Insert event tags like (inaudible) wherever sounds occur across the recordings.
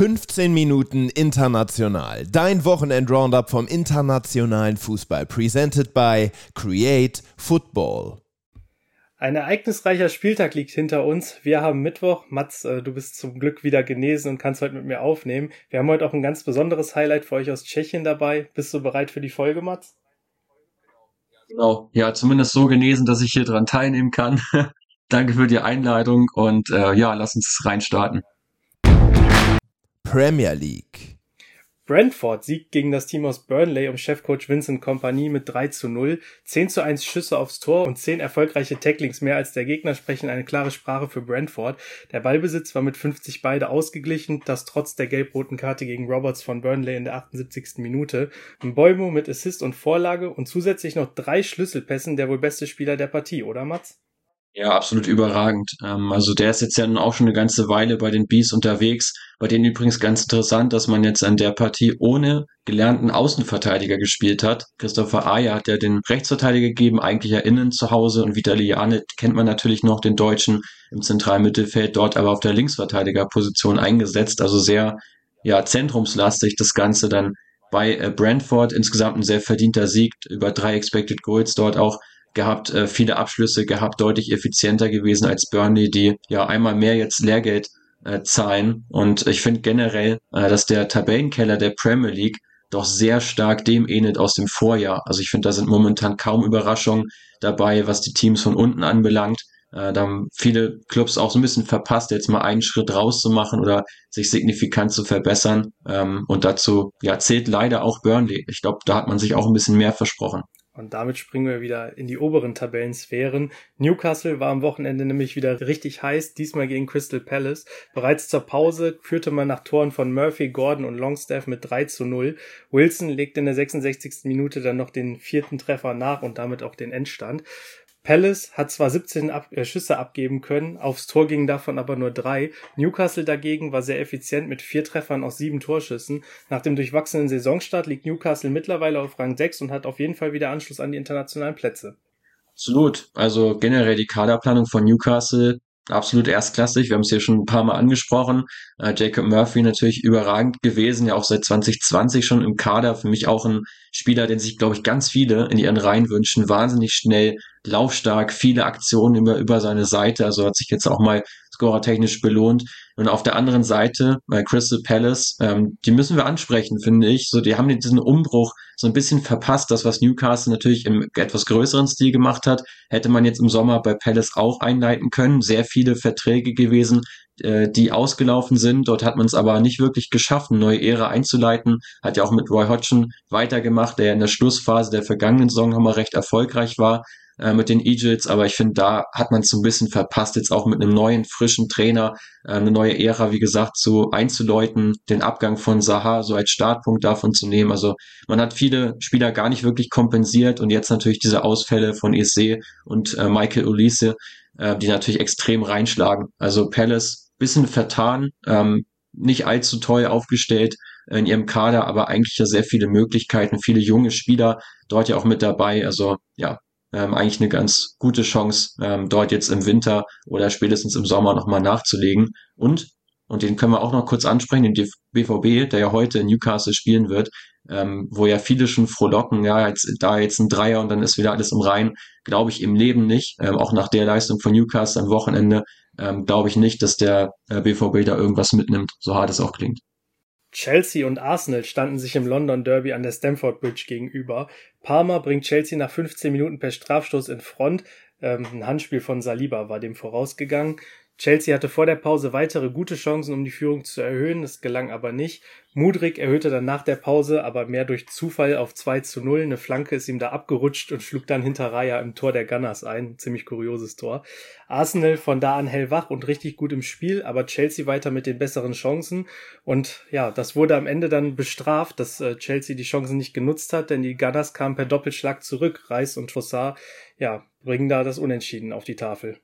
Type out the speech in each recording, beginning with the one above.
15 Minuten international. Dein Wochenend-Roundup vom internationalen Fußball. Presented by Create Football. Ein ereignisreicher Spieltag liegt hinter uns. Wir haben Mittwoch. Mats, äh, du bist zum Glück wieder genesen und kannst heute mit mir aufnehmen. Wir haben heute auch ein ganz besonderes Highlight für euch aus Tschechien dabei. Bist du bereit für die Folge, Mats? Genau, ja, zumindest so genesen, dass ich hier dran teilnehmen kann. (laughs) Danke für die Einladung und äh, ja, lass uns reinstarten. Premier League. Brentford siegt gegen das Team aus Burnley um Chefcoach Vincent Kompanie mit 3 zu 0. 10 zu 1 Schüsse aufs Tor und 10 erfolgreiche Tacklings mehr als der Gegner sprechen eine klare Sprache für Brentford. Der Ballbesitz war mit 50 beide ausgeglichen, das trotz der gelb-roten Karte gegen Roberts von Burnley in der 78. Minute. Mbeumo mit Assist und Vorlage und zusätzlich noch drei Schlüsselpässen der wohl beste Spieler der Partie, oder Mats? Ja, absolut überragend. Ähm, also der ist jetzt ja nun auch schon eine ganze Weile bei den Bees unterwegs. Bei denen übrigens ganz interessant, dass man jetzt an der Partie ohne gelernten Außenverteidiger gespielt hat. Christopher Ayer hat ja den Rechtsverteidiger gegeben, eigentlich ja innen zu Hause und Vitaliane kennt man natürlich noch, den Deutschen im zentralen Mittelfeld, dort aber auf der Linksverteidigerposition eingesetzt. Also sehr, ja, zentrumslastig das Ganze dann bei äh, Brentford. Insgesamt ein sehr verdienter Sieg, über drei Expected Goals dort auch gehabt, äh, viele Abschlüsse gehabt, deutlich effizienter gewesen als Burnley, die ja einmal mehr jetzt Lehrgeld äh, zahlen. Und ich finde generell, äh, dass der Tabellenkeller der Premier League doch sehr stark dem ähnelt aus dem Vorjahr. Also ich finde, da sind momentan kaum Überraschungen dabei, was die Teams von unten anbelangt. Äh, da haben viele Clubs auch so ein bisschen verpasst, jetzt mal einen Schritt rauszumachen oder sich signifikant zu verbessern. Ähm, und dazu ja, zählt leider auch Burnley. Ich glaube, da hat man sich auch ein bisschen mehr versprochen. Und damit springen wir wieder in die oberen Tabellensphären. Newcastle war am Wochenende nämlich wieder richtig heiß, diesmal gegen Crystal Palace. Bereits zur Pause führte man nach Toren von Murphy, Gordon und Longstaff mit 3 zu 0. Wilson legte in der 66. Minute dann noch den vierten Treffer nach und damit auch den Endstand. Palace hat zwar 17 Ab äh, Schüsse abgeben können, aufs Tor gingen davon aber nur drei. Newcastle dagegen war sehr effizient mit vier Treffern aus sieben Torschüssen. Nach dem durchwachsenen Saisonstart liegt Newcastle mittlerweile auf Rang 6 und hat auf jeden Fall wieder Anschluss an die internationalen Plätze. Absolut. Also generell die Kaderplanung von Newcastle absolut erstklassig. Wir haben es hier schon ein paar Mal angesprochen. Äh, Jacob Murphy natürlich überragend gewesen, ja auch seit 2020 schon im Kader. Für mich auch ein Spieler, den sich, glaube ich, ganz viele in ihren Reihen wünschen. Wahnsinnig schnell, laufstark, viele Aktionen über, über seine Seite. Also hat sich jetzt auch mal scorertechnisch belohnt. Und auf der anderen Seite bei Crystal Palace, ähm, die müssen wir ansprechen, finde ich. So, die haben diesen Umbruch so ein bisschen verpasst. Das, was Newcastle natürlich im etwas größeren Stil gemacht hat, hätte man jetzt im Sommer bei Palace auch einleiten können. Sehr viele Verträge gewesen, äh, die ausgelaufen sind. Dort hat man es aber nicht wirklich geschafft, eine neue Ära einzuleiten. Hat ja auch mit Roy Hodgson weitergemacht, der in der Schlussphase der vergangenen Saison nochmal recht erfolgreich war äh, mit den Eagles, aber ich finde, da hat man es so ein bisschen verpasst, jetzt auch mit einem neuen, frischen Trainer äh, eine neue Ära, wie gesagt, so einzuläuten, den Abgang von Saha so als Startpunkt davon zu nehmen. Also man hat viele Spieler gar nicht wirklich kompensiert und jetzt natürlich diese Ausfälle von Isse und äh, Michael Ulisse, äh, die natürlich extrem reinschlagen. Also Palace bisschen vertan, ähm, nicht allzu toll aufgestellt in ihrem Kader, aber eigentlich ja sehr viele Möglichkeiten, viele junge Spieler dort ja auch mit dabei. Also ja, ähm, eigentlich eine ganz gute Chance, ähm, dort jetzt im Winter oder spätestens im Sommer nochmal nachzulegen. Und, und den können wir auch noch kurz ansprechen, den BVB, der ja heute in Newcastle spielen wird, ähm, wo ja viele schon frohlocken, ja, jetzt, da jetzt ein Dreier und dann ist wieder alles im Rhein, glaube ich im Leben nicht. Ähm, auch nach der Leistung von Newcastle am Wochenende ähm, glaube ich nicht, dass der äh, BVB da irgendwas mitnimmt, so hart es auch klingt. Chelsea und Arsenal standen sich im London Derby an der Stamford Bridge gegenüber. Palmer bringt Chelsea nach 15 Minuten per Strafstoß in Front. Ähm, ein Handspiel von Saliba war dem vorausgegangen. Chelsea hatte vor der Pause weitere gute Chancen, um die Führung zu erhöhen, das gelang aber nicht. Mudrik erhöhte dann nach der Pause, aber mehr durch Zufall auf 2 zu 0. Eine Flanke ist ihm da abgerutscht und schlug dann hinter Raya im Tor der Gunners ein. Ziemlich kurioses Tor. Arsenal von da an hellwach und richtig gut im Spiel, aber Chelsea weiter mit den besseren Chancen. Und ja, das wurde am Ende dann bestraft, dass äh, Chelsea die Chancen nicht genutzt hat, denn die Gunners kamen per Doppelschlag zurück. Reis und Trossard, ja, bringen da das Unentschieden auf die Tafel.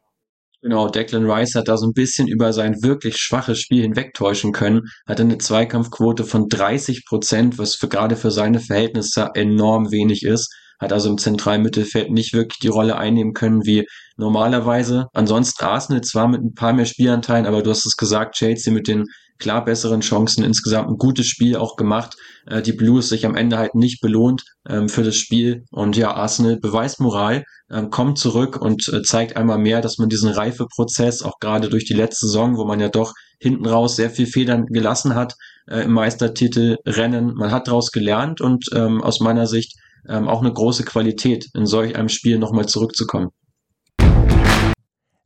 Genau, Declan Rice hat da so ein bisschen über sein wirklich schwaches Spiel hinwegtäuschen können, hatte eine Zweikampfquote von 30 Prozent, was für gerade für seine Verhältnisse enorm wenig ist, hat also im zentralen Mittelfeld nicht wirklich die Rolle einnehmen können wie normalerweise. Ansonsten Arsenal zwar mit ein paar mehr Spielanteilen, aber du hast es gesagt, Chelsea mit den klar besseren Chancen, insgesamt ein gutes Spiel auch gemacht. Äh, die Blues sich am Ende halt nicht belohnt ähm, für das Spiel. Und ja, Arsenal beweist Moral, ähm, kommt zurück und äh, zeigt einmal mehr, dass man diesen Reifeprozess, auch gerade durch die letzte Saison, wo man ja doch hinten raus sehr viel Federn gelassen hat äh, im Meistertitel man hat daraus gelernt und ähm, aus meiner Sicht ähm, auch eine große Qualität, in solch einem Spiel nochmal zurückzukommen.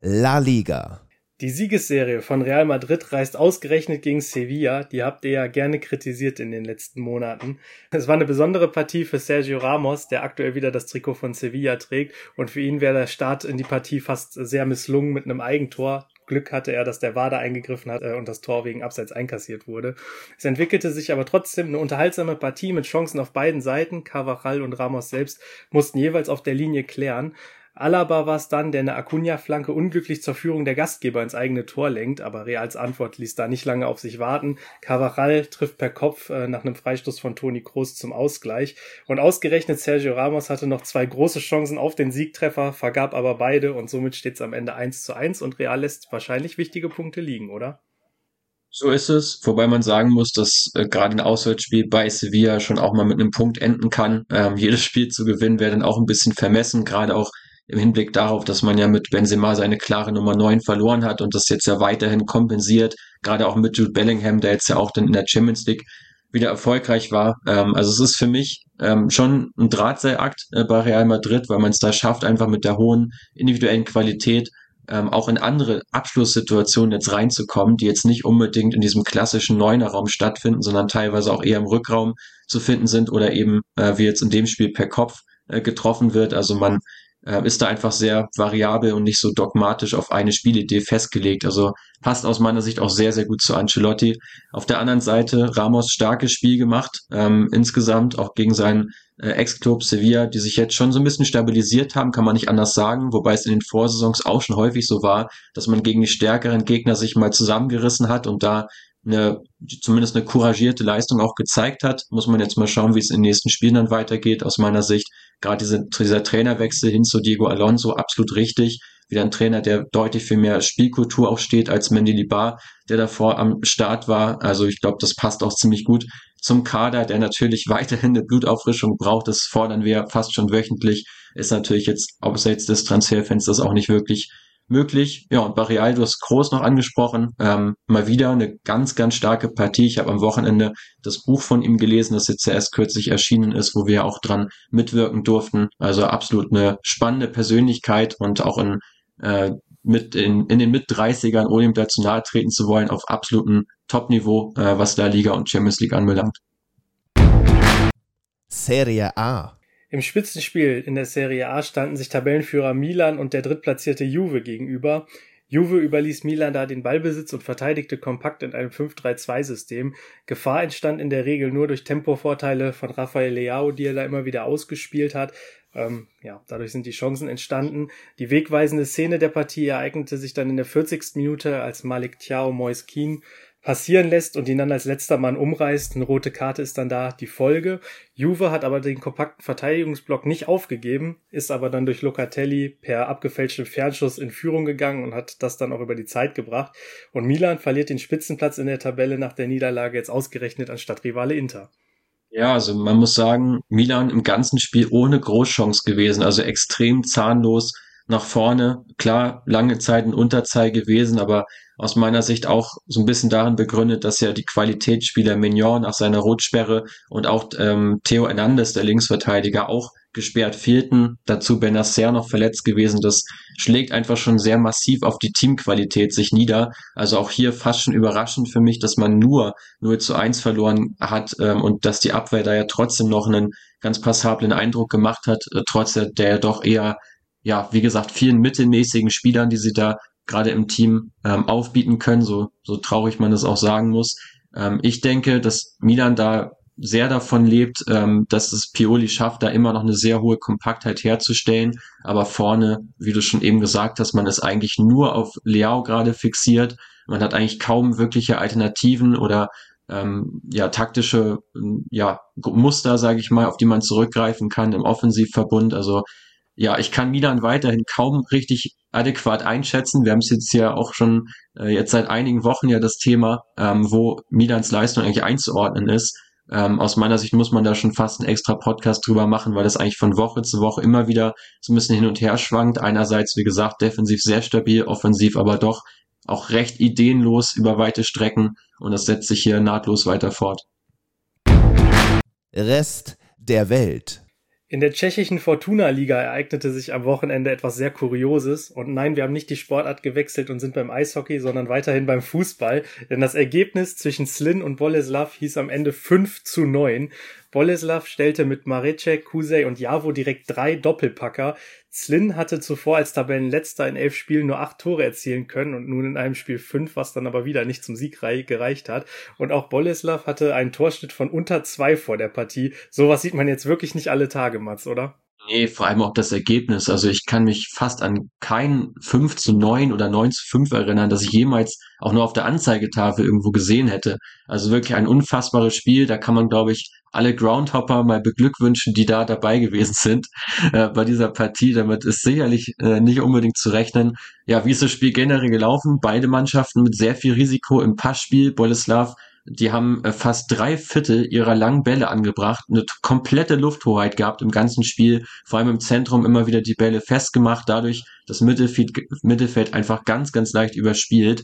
La Liga. Die Siegesserie von Real Madrid reist ausgerechnet gegen Sevilla. Die habt ihr ja gerne kritisiert in den letzten Monaten. Es war eine besondere Partie für Sergio Ramos, der aktuell wieder das Trikot von Sevilla trägt. Und für ihn wäre der Start in die Partie fast sehr misslungen mit einem Eigentor. Glück hatte er, dass der Wader eingegriffen hat äh, und das Tor wegen Abseits einkassiert wurde. Es entwickelte sich aber trotzdem eine unterhaltsame Partie mit Chancen auf beiden Seiten. Carvajal und Ramos selbst mussten jeweils auf der Linie klären. Alaba war es dann, der eine Acuna-Flanke unglücklich zur Führung der Gastgeber ins eigene Tor lenkt, aber Reals Antwort ließ da nicht lange auf sich warten. Carvajal trifft per Kopf äh, nach einem Freistoß von Toni Kroos zum Ausgleich und ausgerechnet Sergio Ramos hatte noch zwei große Chancen auf den Siegtreffer, vergab aber beide und somit steht es am Ende 1 zu 1 und Real lässt wahrscheinlich wichtige Punkte liegen, oder? So ist es, wobei man sagen muss, dass äh, gerade ein Auswärtsspiel bei Sevilla schon auch mal mit einem Punkt enden kann. Ähm, jedes Spiel zu gewinnen wäre dann auch ein bisschen vermessen, gerade auch im Hinblick darauf, dass man ja mit Benzema seine klare Nummer 9 verloren hat und das jetzt ja weiterhin kompensiert, gerade auch mit Jude Bellingham, der jetzt ja auch dann in der Champions League wieder erfolgreich war. Ähm, also es ist für mich ähm, schon ein Drahtseilakt äh, bei Real Madrid, weil man es da schafft, einfach mit der hohen individuellen Qualität ähm, auch in andere Abschlusssituationen jetzt reinzukommen, die jetzt nicht unbedingt in diesem klassischen Neunerraum stattfinden, sondern teilweise auch eher im Rückraum zu finden sind oder eben äh, wie jetzt in dem Spiel per Kopf äh, getroffen wird. Also man äh, ist da einfach sehr variabel und nicht so dogmatisch auf eine Spielidee festgelegt. Also passt aus meiner Sicht auch sehr, sehr gut zu Ancelotti. Auf der anderen Seite Ramos starkes Spiel gemacht, ähm, insgesamt auch gegen seinen äh, Ex-Club Sevilla, die sich jetzt schon so ein bisschen stabilisiert haben, kann man nicht anders sagen, wobei es in den Vorsaisons auch schon häufig so war, dass man gegen die stärkeren Gegner sich mal zusammengerissen hat und da eine, zumindest eine couragierte Leistung auch gezeigt hat. Muss man jetzt mal schauen, wie es in den nächsten Spielen dann weitergeht. Aus meiner Sicht gerade diese, dieser Trainerwechsel hin zu Diego Alonso absolut richtig. Wieder ein Trainer, der deutlich für mehr Spielkultur auch steht als Mendy Libar, der davor am Start war. Also ich glaube, das passt auch ziemlich gut zum Kader, der natürlich (laughs) weiterhin eine Blutauffrischung braucht. Das fordern wir fast schon wöchentlich. Ist natürlich jetzt abseits des Transferfensters auch nicht wirklich möglich. Ja, und Barreal, du hast Groß noch angesprochen. Ähm, mal wieder eine ganz, ganz starke Partie. Ich habe am Wochenende das Buch von ihm gelesen, das jetzt erst kürzlich erschienen ist, wo wir auch dran mitwirken durften. Also absolut eine spannende Persönlichkeit und auch in, äh, mit in, in den Mit-30ern, ohne ihm dazu nahe treten zu wollen, auf absolutem Top-Niveau, äh, was da Liga und Champions League anbelangt. Serie A. Im Spitzenspiel in der Serie A standen sich Tabellenführer Milan und der drittplatzierte Juve gegenüber. Juve überließ Milan da den Ballbesitz und verteidigte kompakt in einem 5-3-2-System. Gefahr entstand in der Regel nur durch Tempovorteile von Rafael Leao, die er da immer wieder ausgespielt hat. Ähm, ja, dadurch sind die Chancen entstanden. Die wegweisende Szene der Partie ereignete sich dann in der 40. Minute, als Malik Thiao Moiskin passieren lässt und ihn dann als letzter Mann umreißt. Eine rote Karte ist dann da die Folge. Juve hat aber den kompakten Verteidigungsblock nicht aufgegeben, ist aber dann durch Locatelli per abgefälschtem Fernschuss in Führung gegangen und hat das dann auch über die Zeit gebracht. Und Milan verliert den Spitzenplatz in der Tabelle nach der Niederlage jetzt ausgerechnet anstatt Rivale Inter. Ja, also man muss sagen, Milan im ganzen Spiel ohne Großchance gewesen, also extrem zahnlos nach vorne. Klar, lange Zeit ein Unterzahl gewesen, aber aus meiner Sicht auch so ein bisschen darin begründet, dass ja die Qualitätsspieler Mignon nach seiner Rotsperre und auch ähm, Theo Hernandez, der Linksverteidiger, auch gesperrt fehlten. Dazu Benacer noch verletzt gewesen. Das schlägt einfach schon sehr massiv auf die Teamqualität sich nieder. Also auch hier fast schon überraschend für mich, dass man nur 0 zu 1 verloren hat ähm, und dass die Abwehr da ja trotzdem noch einen ganz passablen Eindruck gemacht hat, äh, trotz der, der doch eher ja, wie gesagt, vielen mittelmäßigen Spielern, die sie da gerade im Team ähm, aufbieten können, so, so traurig man das auch sagen muss. Ähm, ich denke, dass Milan da sehr davon lebt, ähm, dass es Pioli schafft, da immer noch eine sehr hohe Kompaktheit herzustellen. Aber vorne, wie du schon eben gesagt hast, man ist eigentlich nur auf Leao gerade fixiert. Man hat eigentlich kaum wirkliche Alternativen oder ähm, ja taktische ja Muster, sage ich mal, auf die man zurückgreifen kann im Offensivverbund. Also ja, ich kann Milan weiterhin kaum richtig adäquat einschätzen. Wir haben es jetzt ja auch schon äh, jetzt seit einigen Wochen ja das Thema, ähm, wo Milans Leistung eigentlich einzuordnen ist. Ähm, aus meiner Sicht muss man da schon fast einen extra Podcast drüber machen, weil das eigentlich von Woche zu Woche immer wieder so ein bisschen hin und her schwankt. Einerseits, wie gesagt, defensiv sehr stabil, offensiv aber doch auch recht ideenlos über weite Strecken und das setzt sich hier nahtlos weiter fort. Rest der Welt. In der tschechischen Fortuna-Liga ereignete sich am Wochenende etwas sehr Kurioses. Und nein, wir haben nicht die Sportart gewechselt und sind beim Eishockey, sondern weiterhin beim Fußball. Denn das Ergebnis zwischen Slin und Boleslav hieß am Ende 5 zu 9. Boleslav stellte mit Marecek, Kusej und Javo direkt drei Doppelpacker. Slin hatte zuvor als Tabellenletzter in elf Spielen nur acht Tore erzielen können und nun in einem Spiel fünf, was dann aber wieder nicht zum Sieg gereicht hat. Und auch Boleslav hatte einen Torschnitt von unter zwei vor der Partie. Sowas sieht man jetzt wirklich nicht alle Tage, Mats, oder? Nee, vor allem auch das Ergebnis. Also ich kann mich fast an kein 5 zu 9 oder 9 zu 5 erinnern, das ich jemals auch nur auf der Anzeigetafel irgendwo gesehen hätte. Also wirklich ein unfassbares Spiel. Da kann man, glaube ich, alle Groundhopper mal beglückwünschen, die da dabei gewesen sind äh, bei dieser Partie. Damit ist sicherlich äh, nicht unbedingt zu rechnen. Ja, wie ist das Spiel generell gelaufen? Beide Mannschaften mit sehr viel Risiko im Passspiel. Boleslav die haben äh, fast drei Viertel ihrer langen Bälle angebracht, eine komplette Lufthoheit gehabt im ganzen Spiel, vor allem im Zentrum immer wieder die Bälle festgemacht, dadurch das Mittelfeld, Mittelfeld einfach ganz, ganz leicht überspielt.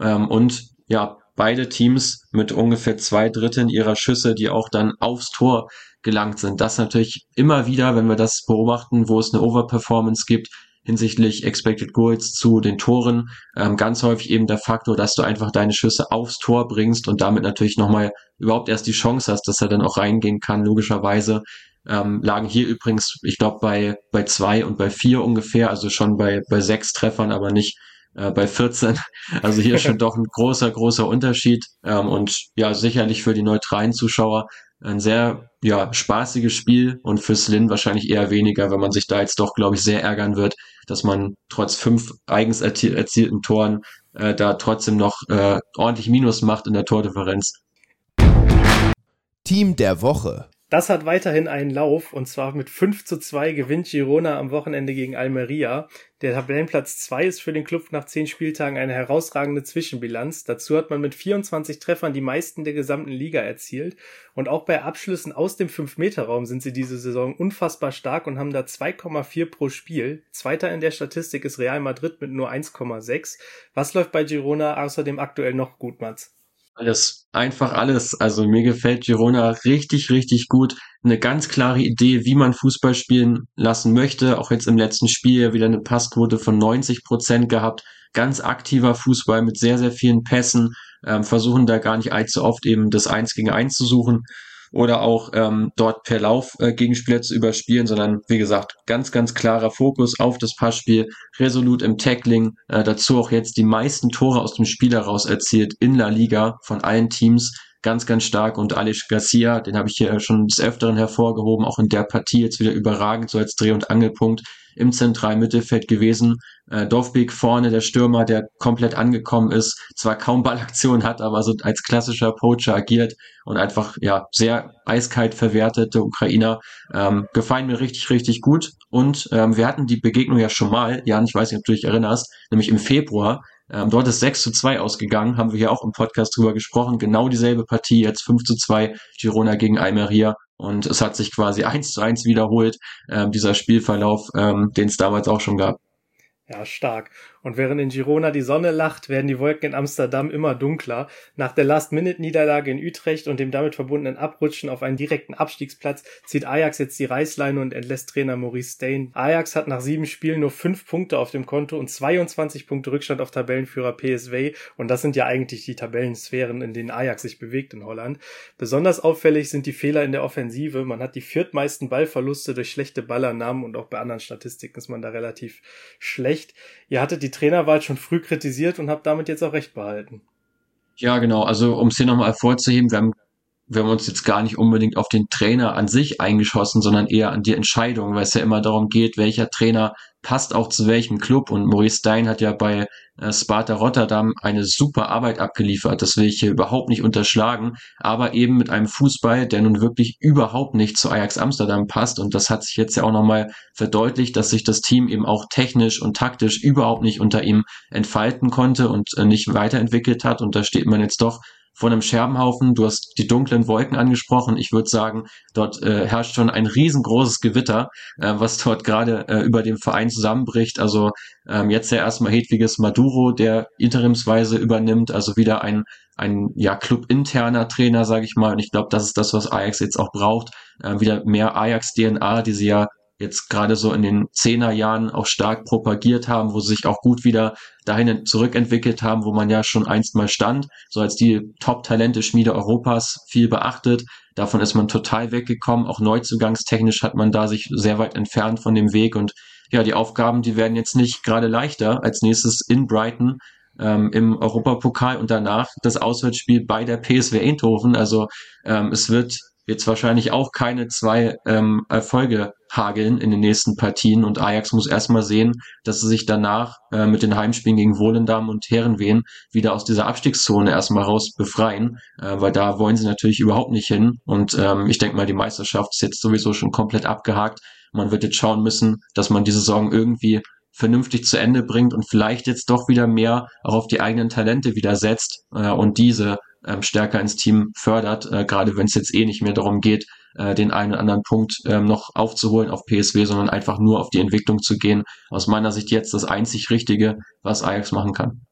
Ähm, und ja, beide Teams mit ungefähr zwei Dritteln ihrer Schüsse, die auch dann aufs Tor gelangt sind. Das natürlich immer wieder, wenn wir das beobachten, wo es eine Overperformance gibt, hinsichtlich Expected Goals zu den Toren. Ähm, ganz häufig eben der Faktor, dass du einfach deine Schüsse aufs Tor bringst und damit natürlich nochmal überhaupt erst die Chance hast, dass er dann auch reingehen kann, logischerweise. Ähm, lagen hier übrigens, ich glaube, bei, bei zwei und bei vier ungefähr, also schon bei, bei sechs Treffern, aber nicht äh, bei 14. (laughs) Also hier schon doch ein großer, großer Unterschied. Ähm, und ja, sicherlich für die neutralen Zuschauer ein sehr ja, spaßiges Spiel und für Slin wahrscheinlich eher weniger, wenn man sich da jetzt doch, glaube ich, sehr ärgern wird, dass man trotz fünf eigens erzie erzielten Toren äh, da trotzdem noch äh, ordentlich Minus macht in der Tordifferenz. Team der Woche. Das hat weiterhin einen Lauf und zwar mit 5 zu 2 gewinnt Girona am Wochenende gegen Almeria. Der Tabellenplatz 2 ist für den Club nach 10 Spieltagen eine herausragende Zwischenbilanz. Dazu hat man mit 24 Treffern die meisten der gesamten Liga erzielt und auch bei Abschlüssen aus dem 5-Meter-Raum sind sie diese Saison unfassbar stark und haben da 2,4 pro Spiel. Zweiter in der Statistik ist Real Madrid mit nur 1,6. Was läuft bei Girona außerdem aktuell noch gut, Mats? Alles, einfach alles. Also mir gefällt Girona richtig, richtig gut. Eine ganz klare Idee, wie man Fußball spielen lassen möchte. Auch jetzt im letzten Spiel wieder eine Passquote von 90 Prozent gehabt. Ganz aktiver Fußball mit sehr, sehr vielen Pässen. Ähm, versuchen da gar nicht allzu oft eben das Eins gegen Eins zu suchen oder auch ähm, dort per Lauf äh, Gegenspieler zu überspielen, sondern wie gesagt, ganz, ganz klarer Fokus auf das Passspiel, resolut im Tackling, äh, dazu auch jetzt die meisten Tore aus dem Spiel heraus erzielt in La Liga von allen Teams. Ganz, ganz stark und Alex Garcia, den habe ich hier schon des Öfteren hervorgehoben, auch in der Partie jetzt wieder überragend, so als Dreh- und Angelpunkt im zentralen Mittelfeld gewesen. Äh, Dovbik vorne, der Stürmer, der komplett angekommen ist, zwar kaum Ballaktion hat, aber so als klassischer Poacher agiert und einfach ja sehr eiskalt verwertete Ukrainer. Ähm, gefallen mir richtig, richtig gut. Und ähm, wir hatten die Begegnung ja schon mal, Jan, ich weiß nicht, ob du dich erinnerst, nämlich im Februar ähm, dort ist 6 zu 2 ausgegangen, haben wir hier auch im Podcast drüber gesprochen. Genau dieselbe Partie, jetzt 5 zu 2, Girona gegen Almeria. Und es hat sich quasi 1 zu 1 wiederholt, ähm, dieser Spielverlauf, ähm, den es damals auch schon gab. Ja, stark. Und während in Girona die Sonne lacht, werden die Wolken in Amsterdam immer dunkler. Nach der Last-Minute-Niederlage in Utrecht und dem damit verbundenen Abrutschen auf einen direkten Abstiegsplatz zieht Ajax jetzt die Reißleine und entlässt Trainer Maurice Stain. Ajax hat nach sieben Spielen nur fünf Punkte auf dem Konto und 22 Punkte Rückstand auf Tabellenführer PSV. Und das sind ja eigentlich die Tabellensphären, in denen Ajax sich bewegt in Holland. Besonders auffällig sind die Fehler in der Offensive. Man hat die viertmeisten Ballverluste durch schlechte Ballernamen und auch bei anderen Statistiken ist man da relativ schlecht. Ihr hattet die Trainerwahl schon früh kritisiert und habt damit jetzt auch recht behalten. Ja, genau. Also um es hier nochmal hervorzuheben, wir haben wir haben uns jetzt gar nicht unbedingt auf den Trainer an sich eingeschossen, sondern eher an die Entscheidung, weil es ja immer darum geht, welcher Trainer passt auch zu welchem Club. Und Maurice Stein hat ja bei äh, Sparta Rotterdam eine super Arbeit abgeliefert. Das will ich hier überhaupt nicht unterschlagen. Aber eben mit einem Fußball, der nun wirklich überhaupt nicht zu Ajax Amsterdam passt. Und das hat sich jetzt ja auch nochmal verdeutlicht, dass sich das Team eben auch technisch und taktisch überhaupt nicht unter ihm entfalten konnte und äh, nicht weiterentwickelt hat. Und da steht man jetzt doch von einem Scherbenhaufen. Du hast die dunklen Wolken angesprochen. Ich würde sagen, dort äh, herrscht schon ein riesengroßes Gewitter, äh, was dort gerade äh, über dem Verein zusammenbricht. Also ähm, jetzt ja erstmal Hedwiges Maduro, der interimsweise übernimmt, also wieder ein ein ja clubinterner Trainer, sage ich mal. Und ich glaube, das ist das, was Ajax jetzt auch braucht. Äh, wieder mehr Ajax-DNA, die sie ja jetzt gerade so in den Zehnerjahren auch stark propagiert haben, wo sie sich auch gut wieder dahin zurückentwickelt haben, wo man ja schon einst mal stand, so als die Top-Talente-Schmiede Europas viel beachtet. Davon ist man total weggekommen. Auch neuzugangstechnisch hat man da sich sehr weit entfernt von dem Weg und ja, die Aufgaben, die werden jetzt nicht gerade leichter. Als nächstes in Brighton ähm, im Europapokal und danach das Auswärtsspiel bei der PSW Eindhoven. Also ähm, es wird jetzt wahrscheinlich auch keine zwei ähm, Erfolge hageln in den nächsten Partien. Und Ajax muss erstmal sehen, dass sie sich danach äh, mit den Heimspielen gegen Wohlendam und Herrenwehen wieder aus dieser Abstiegszone erstmal raus befreien, äh, weil da wollen sie natürlich überhaupt nicht hin. Und ähm, ich denke mal, die Meisterschaft ist jetzt sowieso schon komplett abgehakt. Man wird jetzt schauen müssen, dass man die Saison irgendwie vernünftig zu Ende bringt und vielleicht jetzt doch wieder mehr auch auf die eigenen Talente wieder setzt äh, und diese ähm, stärker ins Team fördert, äh, gerade wenn es jetzt eh nicht mehr darum geht, äh, den einen oder anderen Punkt ähm, noch aufzuholen auf PSW, sondern einfach nur auf die Entwicklung zu gehen. Aus meiner Sicht jetzt das einzig Richtige, was Ajax machen kann.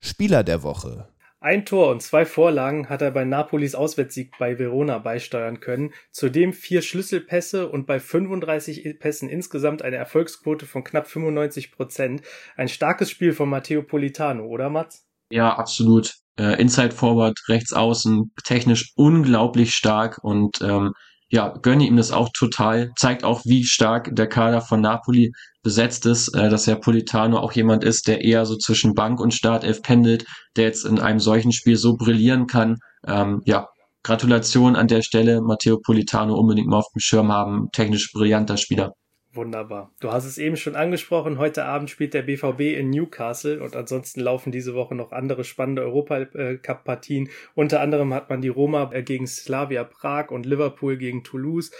Spieler der Woche. Ein Tor und zwei Vorlagen hat er bei Napolis Auswärtssieg bei Verona beisteuern können, zudem vier Schlüsselpässe und bei 35 Pässen insgesamt eine Erfolgsquote von knapp 95 Prozent. Ein starkes Spiel von Matteo Politano, oder Mats? Ja, absolut. Äh, Inside Forward, rechts außen, technisch unglaublich stark und ähm, ja, gönne ihm das auch total. Zeigt auch, wie stark der Kader von Napoli besetzt ist, äh, dass Herr Politano auch jemand ist, der eher so zwischen Bank und Startelf pendelt, der jetzt in einem solchen Spiel so brillieren kann. Ähm, ja, Gratulation an der Stelle, Matteo Politano unbedingt mal auf dem Schirm haben. Technisch brillanter Spieler. Wunderbar. Du hast es eben schon angesprochen. Heute Abend spielt der BVB in Newcastle und ansonsten laufen diese Woche noch andere spannende Europacup-Partien. Unter anderem hat man die Roma äh, gegen Slavia Prag und Liverpool gegen Toulouse.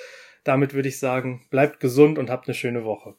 Damit würde ich sagen, bleibt gesund und habt eine schöne Woche.